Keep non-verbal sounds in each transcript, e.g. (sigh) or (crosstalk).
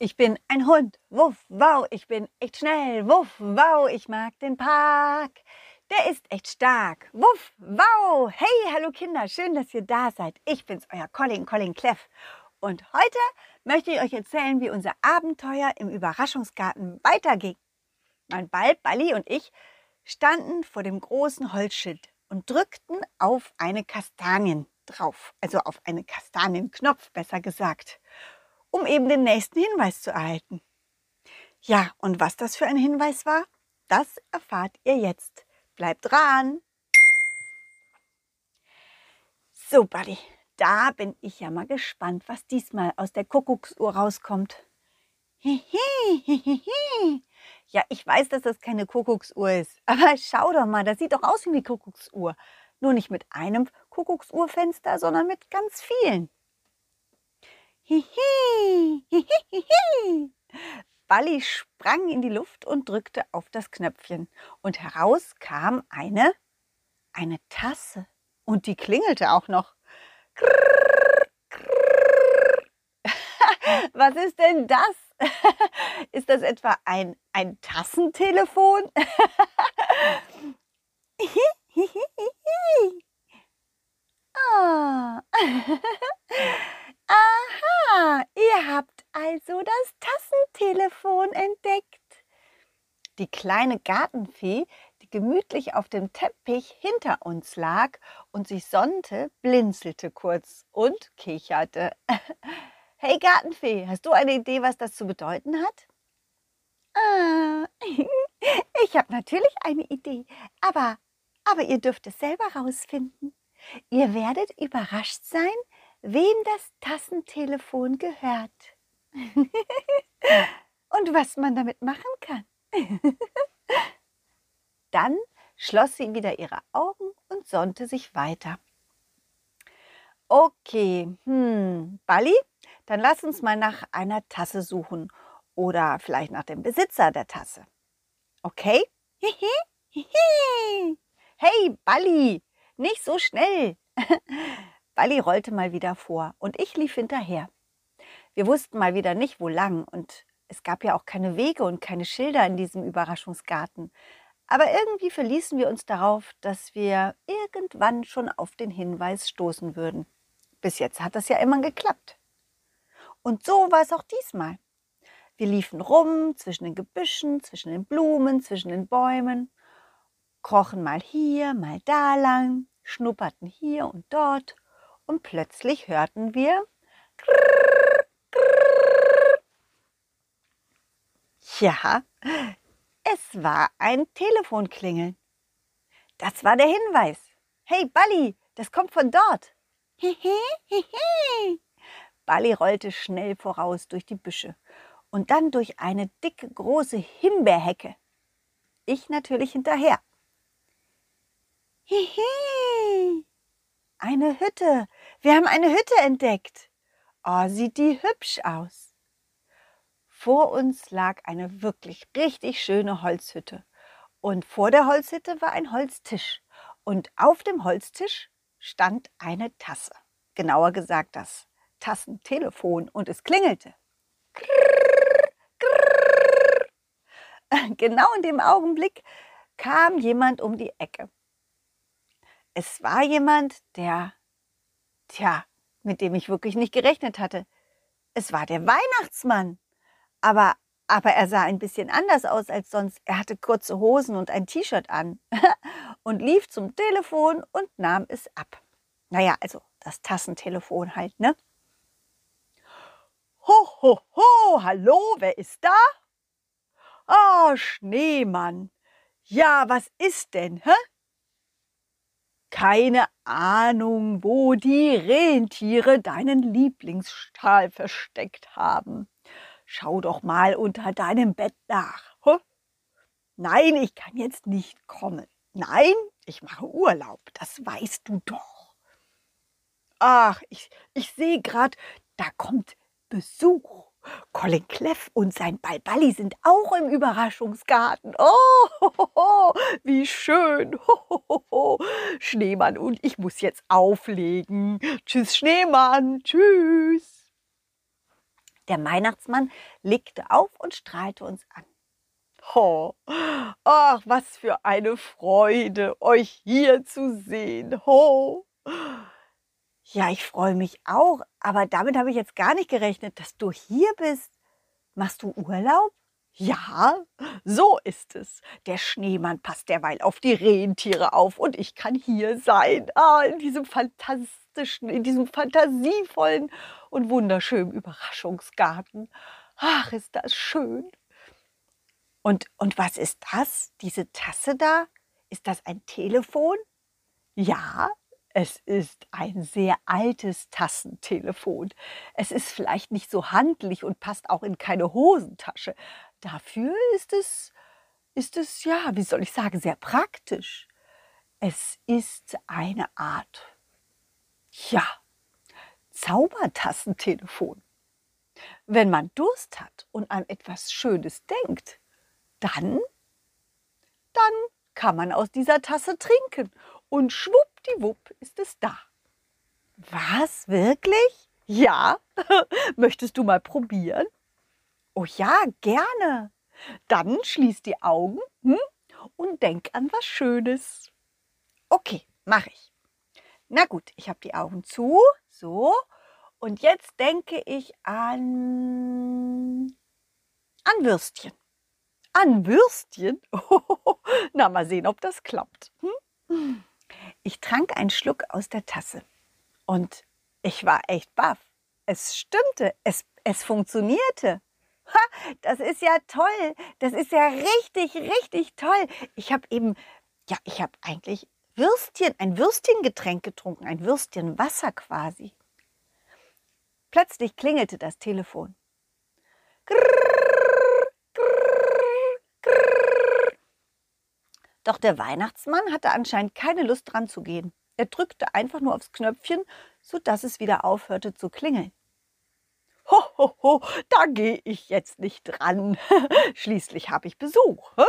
Ich bin ein Hund, wuff, wow, ich bin echt schnell, wuff, wow, ich mag den Park. Der ist echt stark, wuff, wow. Hey, hallo Kinder, schön, dass ihr da seid. Ich bin's, euer Colin, Colin Cleff. Und heute möchte ich euch erzählen, wie unser Abenteuer im Überraschungsgarten weiterging. Mein Ball, Balli und ich standen vor dem großen Holzschild und drückten auf eine Kastanien drauf, also auf einen Kastanienknopf, besser gesagt um eben den nächsten Hinweis zu erhalten. Ja, und was das für ein Hinweis war, das erfahrt ihr jetzt. Bleibt dran! So, Buddy, da bin ich ja mal gespannt, was diesmal aus der Kuckucksuhr rauskommt. Ja, ich weiß, dass das keine Kuckucksuhr ist, (laughs) aber schau doch mal, das sieht doch aus wie eine Kuckucksuhr. Nur nicht mit einem Kuckucksuhrfenster, sondern mit ganz vielen. Hihi, hihi, Balli sprang in die Luft und drückte auf das Knöpfchen. Und heraus kam eine, eine Tasse. Und die klingelte auch noch. (laughs) Was ist denn das? (laughs) Ist das etwa ein, ein Tassentelefon? (laughs) ah. Aha, ihr habt also das Tassentelefon entdeckt. Die kleine Gartenfee, die gemütlich auf dem Teppich hinter uns lag und sich sonnte, blinzelte kurz und kicherte. (laughs) Hey Gartenfee, hast du eine Idee, was das zu bedeuten hat? Ah, (laughs) ich habe natürlich eine Idee, aber, aber ihr dürft es selber rausfinden. Ihr werdet überrascht sein, wem das Tassentelefon gehört (laughs) und was man damit machen kann. (laughs) Dann schloss sie wieder ihre Augen und sonnte sich weiter. Okay, hm, Bali, dann lass uns mal nach einer Tasse suchen oder vielleicht nach dem Besitzer der Tasse. Okay? Hey, Bali, nicht so schnell. (laughs) Balli rollte mal wieder vor und ich lief hinterher. Wir wussten mal wieder nicht, wo lang und es gab ja auch keine Wege und keine Schilder in diesem Überraschungsgarten. Aber irgendwie verließen wir uns darauf, dass wir irgendwann schon auf den Hinweis stoßen würden. Bis jetzt hat das ja immer geklappt. Und so war es auch diesmal. Wir liefen rum zwischen den Gebüschen, zwischen den Blumen, zwischen den Bäumen, krochen mal hier, mal da lang, schnupperten hier und dort und plötzlich hörten wir Ja, es war ein Telefonklingeln. Das war der Hinweis. Hey, Balli, das kommt von dort. Balli rollte schnell voraus durch die Büsche und dann durch eine dicke, große Himbeerhecke. Ich natürlich hinterher. Hihi, eine Hütte. Wir haben eine Hütte entdeckt. Oh, sieht die hübsch aus. Vor uns lag eine wirklich richtig schöne Holzhütte. Und vor der Holzhütte war ein Holztisch. Und auf dem Holztisch stand eine Tasse. Genauer gesagt das Tassentelefon. Und es klingelte. Genau in dem Augenblick kam jemand um die Ecke. Es war jemand, der, tja, mit dem ich wirklich nicht gerechnet hatte. Es war der Weihnachtsmann. Aber, aber er sah ein bisschen anders aus als sonst. Er hatte kurze Hosen und ein T-Shirt an (laughs) und lief zum Telefon und nahm es ab. Naja, also das Tassentelefon halt, ne? Ho, ho, ho, hallo, wer ist da? Ah, oh, Schneemann. Ja, was ist denn, hä? Keine Ahnung, wo die Rentiere deinen Lieblingsstahl versteckt haben. Schau doch mal unter deinem Bett nach. Huh? Nein, ich kann jetzt nicht kommen. Nein, ich mache Urlaub, das weißt du doch. Ach, ich, ich sehe gerade, da kommt Besuch. Colin Cleff und sein Balballi sind auch im Überraschungsgarten. Oh, (laughs) wie schön. (laughs) Schneemann und ich muss jetzt auflegen. Tschüss, Schneemann. Tschüss. Der Weihnachtsmann legte auf und strahlte uns an. Oh, ach, was für eine Freude, euch hier zu sehen. Oh. Ja, ich freue mich auch, aber damit habe ich jetzt gar nicht gerechnet, dass du hier bist. Machst du Urlaub? Ja, so ist es. Der Schneemann passt derweil auf die Rentiere auf und ich kann hier sein. Ah, in diesem fantastischen, in diesem fantasievollen und wunderschönen Überraschungsgarten. Ach, ist das schön. Und, und was ist das? Diese Tasse da? Ist das ein Telefon? Ja, es ist ein sehr altes Tassentelefon. Es ist vielleicht nicht so handlich und passt auch in keine Hosentasche, Dafür ist es, ist es, ja, wie soll ich sagen, sehr praktisch. Es ist eine Art, ja, Zaubertassentelefon. Wenn man Durst hat und an etwas Schönes denkt, dann, dann kann man aus dieser Tasse trinken und schwuppdiwupp ist es da. Was, wirklich? Ja, (laughs) möchtest du mal probieren? Oh ja, gerne. Dann schließ die Augen hm, und denk an was Schönes. Okay, mache ich. Na gut, ich habe die Augen zu. So. Und jetzt denke ich an. an Würstchen. An Würstchen? (laughs) na, mal sehen, ob das klappt. Hm? Ich trank einen Schluck aus der Tasse. Und ich war echt baff. Es stimmte, es, es funktionierte. Ha, das ist ja toll. Das ist ja richtig, richtig toll. Ich habe eben, ja, ich habe eigentlich Würstchen, ein Würstchengetränk getrunken, ein Würstchenwasser quasi. Plötzlich klingelte das Telefon. Doch der Weihnachtsmann hatte anscheinend keine Lust dran zu gehen. Er drückte einfach nur aufs Knöpfchen, sodass es wieder aufhörte zu klingeln. Ho, ho, ho, da gehe ich jetzt nicht dran. (laughs) Schließlich habe ich Besuch. Hä?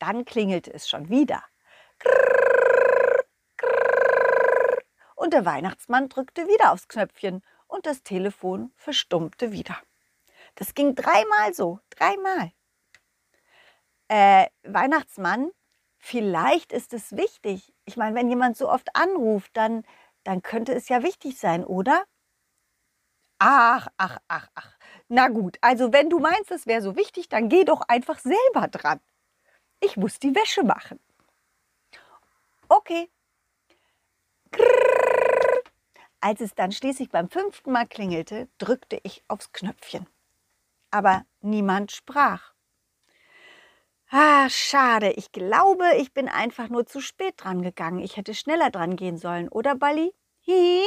Dann klingelte es schon wieder. Und der Weihnachtsmann drückte wieder aufs Knöpfchen und das Telefon verstummte wieder. Das ging dreimal so, dreimal. Äh, Weihnachtsmann, vielleicht ist es wichtig. Ich meine, wenn jemand so oft anruft, dann, dann könnte es ja wichtig sein, oder? Ach, ach, ach, ach. Na gut, also wenn du meinst, es wäre so wichtig, dann geh doch einfach selber dran. Ich muss die Wäsche machen. Okay. Als es dann schließlich beim fünften Mal klingelte, drückte ich aufs Knöpfchen. Aber niemand sprach. Ah, schade. Ich glaube, ich bin einfach nur zu spät dran gegangen. Ich hätte schneller dran gehen sollen, oder, Bali? Hihi?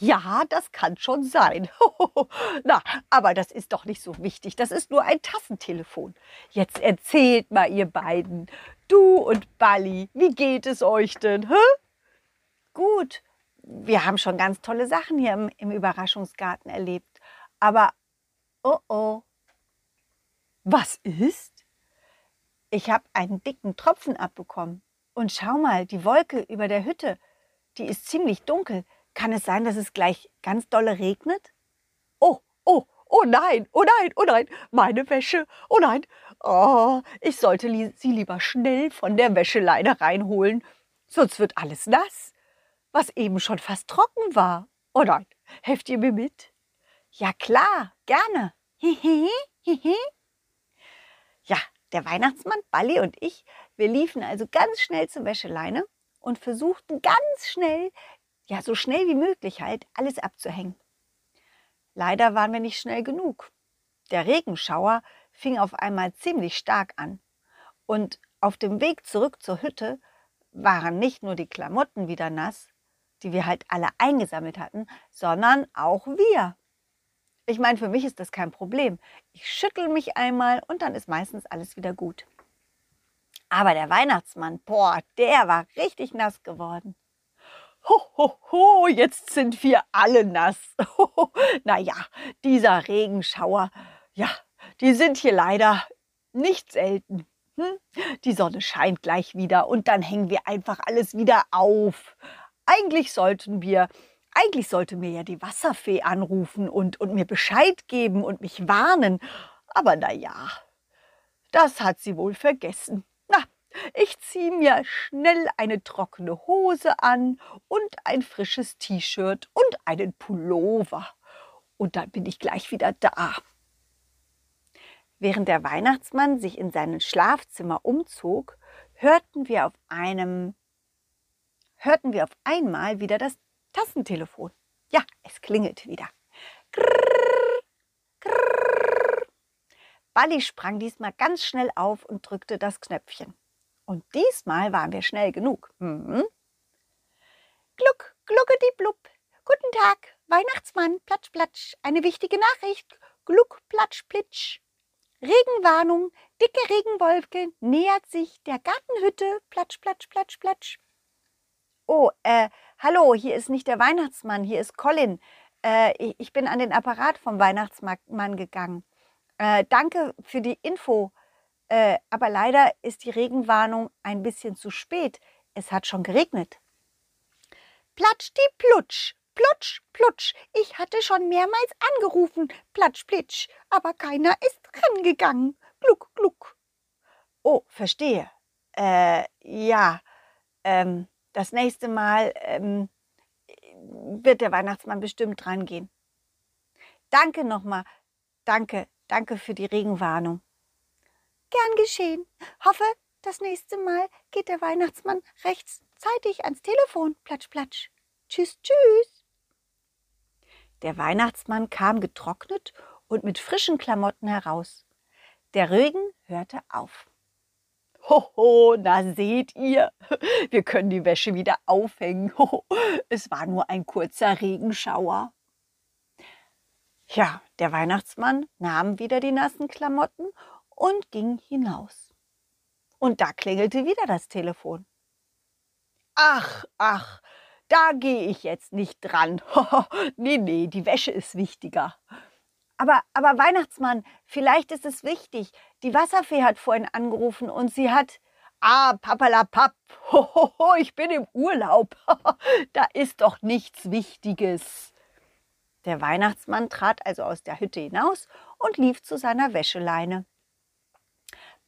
Ja, das kann schon sein. (laughs) Na, aber das ist doch nicht so wichtig. Das ist nur ein Tassentelefon. Jetzt erzählt mal, ihr beiden, du und Bali, wie geht es euch denn? Hä? Gut, wir haben schon ganz tolle Sachen hier im, im Überraschungsgarten erlebt. Aber, oh oh, was ist? Ich habe einen dicken Tropfen abbekommen. Und schau mal, die Wolke über der Hütte, die ist ziemlich dunkel. Kann es sein, dass es gleich ganz dolle regnet? Oh, oh, oh nein, oh nein, oh nein, meine Wäsche, oh nein. Oh, ich sollte li sie lieber schnell von der Wäscheleine reinholen, sonst wird alles nass, was eben schon fast trocken war. Oh nein, helft ihr mir mit? Ja klar, gerne. Hihi, hihi. Der Weihnachtsmann, Balli und ich, wir liefen also ganz schnell zur Wäscheleine und versuchten ganz schnell ja, so schnell wie möglich halt alles abzuhängen. Leider waren wir nicht schnell genug. Der Regenschauer fing auf einmal ziemlich stark an. Und auf dem Weg zurück zur Hütte waren nicht nur die Klamotten wieder nass, die wir halt alle eingesammelt hatten, sondern auch wir. Ich meine, für mich ist das kein Problem. Ich schüttel mich einmal und dann ist meistens alles wieder gut. Aber der Weihnachtsmann, boah, der war richtig nass geworden. Ho, ho, ho, jetzt sind wir alle nass. (laughs) naja, dieser Regenschauer, ja, die sind hier leider nicht selten. Hm? Die Sonne scheint gleich wieder und dann hängen wir einfach alles wieder auf. Eigentlich sollten wir eigentlich sollte mir ja die Wasserfee anrufen und, und mir Bescheid geben und mich warnen. Aber na ja, das hat sie wohl vergessen. Na, ich ziehe mir schnell eine trockene Hose an und ein frisches T-Shirt und einen Pullover. Und dann bin ich gleich wieder da. Während der Weihnachtsmann sich in sein Schlafzimmer umzog, hörten wir auf einem hörten wir auf einmal wieder das Tassentelefon. Ja, es klingelt wieder. Grrr, grrr. Balli sprang diesmal ganz schnell auf und drückte das Knöpfchen. Und diesmal waren wir schnell genug. Mhm. Gluck, gluckedi blub. Guten Tag, Weihnachtsmann, platsch, platsch. Eine wichtige Nachricht. Gluck, platsch, plitsch. Regenwarnung, dicke Regenwolke nähert sich der Gartenhütte. Platsch, platsch, platsch, platsch. Oh, äh, hallo, hier ist nicht der Weihnachtsmann, hier ist Colin. Äh, ich bin an den Apparat vom Weihnachtsmann gegangen. Äh, danke für die Info. Äh, aber leider ist die Regenwarnung ein bisschen zu spät. Es hat schon geregnet. Platsch die Plutsch, Plutsch, Plutsch. Ich hatte schon mehrmals angerufen. Platsch, Plitsch. Aber keiner ist rangegangen. Gluck, gluck. Oh, verstehe. Äh, ja. Ähm, das nächste Mal ähm, wird der Weihnachtsmann bestimmt rangehen. Danke nochmal. Danke, danke für die Regenwarnung. Gern geschehen. Hoffe, das nächste Mal geht der Weihnachtsmann rechtzeitig ans Telefon. Platsch, platsch. Tschüss, tschüss. Der Weihnachtsmann kam getrocknet und mit frischen Klamotten heraus. Der Regen hörte auf. Hoho, na seht ihr, wir können die Wäsche wieder aufhängen. Hoho, es war nur ein kurzer Regenschauer. Ja, der Weihnachtsmann nahm wieder die nassen Klamotten und ging hinaus. Und da klingelte wieder das Telefon. Ach, ach, da gehe ich jetzt nicht dran. (laughs) nee, nee, die Wäsche ist wichtiger. Aber, aber Weihnachtsmann, vielleicht ist es wichtig. Die Wasserfee hat vorhin angerufen und sie hat. Ah, papalapap, (laughs) hohoho, ich bin im Urlaub. (laughs) da ist doch nichts Wichtiges. Der Weihnachtsmann trat also aus der Hütte hinaus und lief zu seiner Wäscheleine.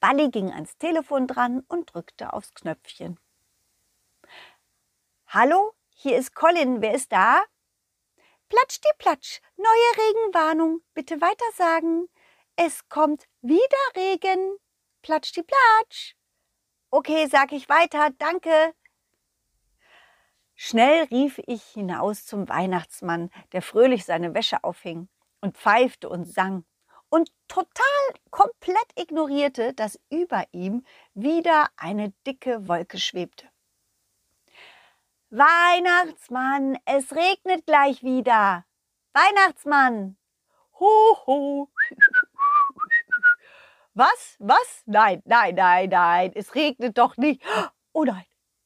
Balli ging ans Telefon dran und drückte aufs Knöpfchen. Hallo, hier ist Colin. Wer ist da? Platsch die Platsch. Neue Regenwarnung. Bitte weitersagen. Es kommt wieder Regen. Platsch die Platsch. Okay, sag ich weiter. Danke. Schnell rief ich hinaus zum Weihnachtsmann, der fröhlich seine Wäsche aufhing und pfeifte und sang und total komplett ignorierte, dass über ihm wieder eine dicke Wolke schwebte. Weihnachtsmann, es regnet gleich wieder. Weihnachtsmann. Ho, ho. Was? Was? Nein, nein, nein, nein. Es regnet doch nicht. Oh nein,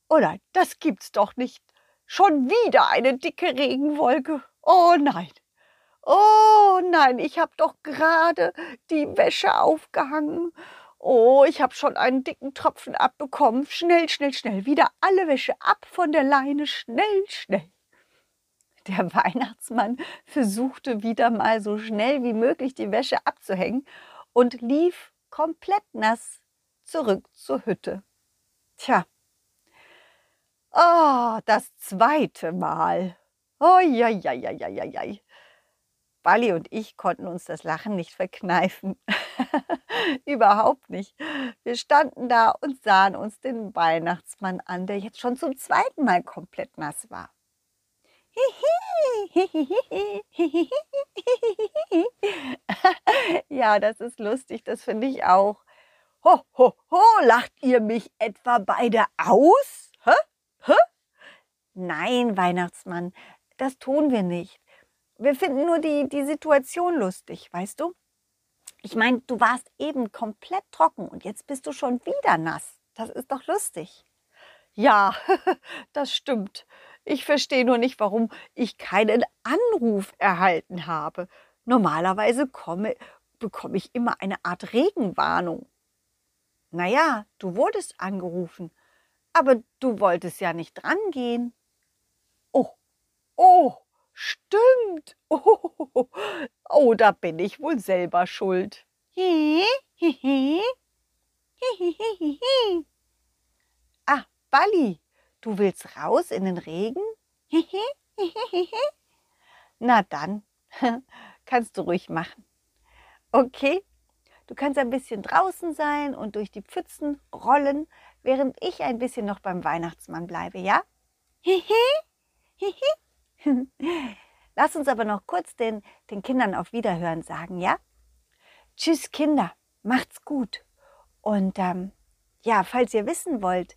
oh nein, das gibt's doch nicht. Schon wieder eine dicke Regenwolke. Oh nein. Oh nein, ich habe doch gerade die Wäsche aufgehangen Oh, ich habe schon einen dicken Tropfen abbekommen. Schnell, schnell, schnell. Wieder alle Wäsche ab von der Leine. Schnell, schnell. Der (laughs) Weihnachtsmann versuchte wieder mal so schnell wie möglich die Wäsche abzuhängen und lief komplett nass zurück zur Hütte. Tja. Oh, das zweite Mal. Oh, ja, ja, ja, ja, ja, ja. Bali und ich konnten uns das Lachen nicht verkneifen. (laughs) (laughs) Überhaupt nicht. Wir standen da und sahen uns den Weihnachtsmann an, der jetzt schon zum zweiten Mal komplett nass war. (laughs) ja, das ist lustig, das finde ich auch. Ho, ho, ho, lacht ihr mich etwa beide aus? Hä? Hä? Nein, Weihnachtsmann, das tun wir nicht. Wir finden nur die, die Situation lustig, weißt du? Ich meine, du warst eben komplett trocken und jetzt bist du schon wieder nass. Das ist doch lustig. Ja, (laughs) das stimmt. Ich verstehe nur nicht, warum ich keinen Anruf erhalten habe. Normalerweise komme, bekomme ich immer eine Art Regenwarnung. Naja, du wurdest angerufen, aber du wolltest ja nicht drangehen. Oh, oh, stimmt. Oh, (laughs) oh, da bin ich wohl selber schuld. Ah, Balli, du willst raus in den Regen? Na dann, (laughs) kannst du ruhig machen. Okay, du kannst ein bisschen draußen sein und durch die Pfützen rollen, während ich ein bisschen noch beim Weihnachtsmann bleibe, ja? (laughs) Lass uns aber noch kurz den, den Kindern auf Wiederhören sagen, ja? Tschüss Kinder, macht's gut. Und ähm, ja, falls ihr wissen wollt,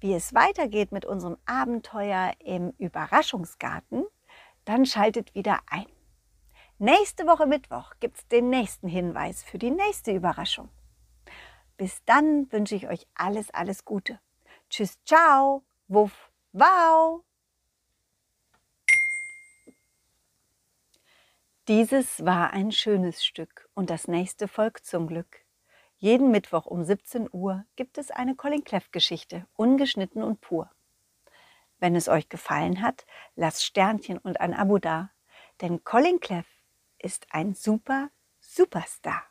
wie es weitergeht mit unserem Abenteuer im Überraschungsgarten, dann schaltet wieder ein. Nächste Woche Mittwoch gibt es den nächsten Hinweis für die nächste Überraschung. Bis dann wünsche ich euch alles, alles Gute. Tschüss, ciao, wuff, wow. Dieses war ein schönes Stück und das nächste folgt zum Glück. Jeden Mittwoch um 17 Uhr gibt es eine Colin Cleff Geschichte, ungeschnitten und pur. Wenn es euch gefallen hat, lasst Sternchen und ein Abo da, denn Colin Cleff ist ein super Superstar.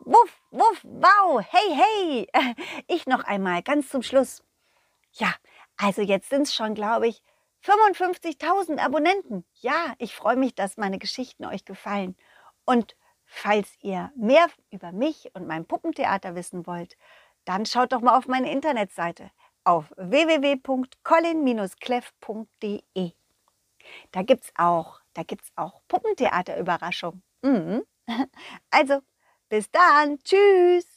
Wuff, wuff, wow, hey, hey. (laughs) Ich noch einmal ganz zum Schluss. Ja, also jetzt sind es schon, glaube ich, 55.000 Abonnenten. Ja, ich freue mich, dass meine Geschichten euch gefallen. Und falls ihr mehr über mich und mein Puppentheater wissen wollt, dann schaut doch mal auf meine Internetseite auf www.colin-cleff.de. Da gibt's auch, da gibt's auch Puppentheaterüberraschungen. Mhm. (laughs) Also, bis dann. Tschüss.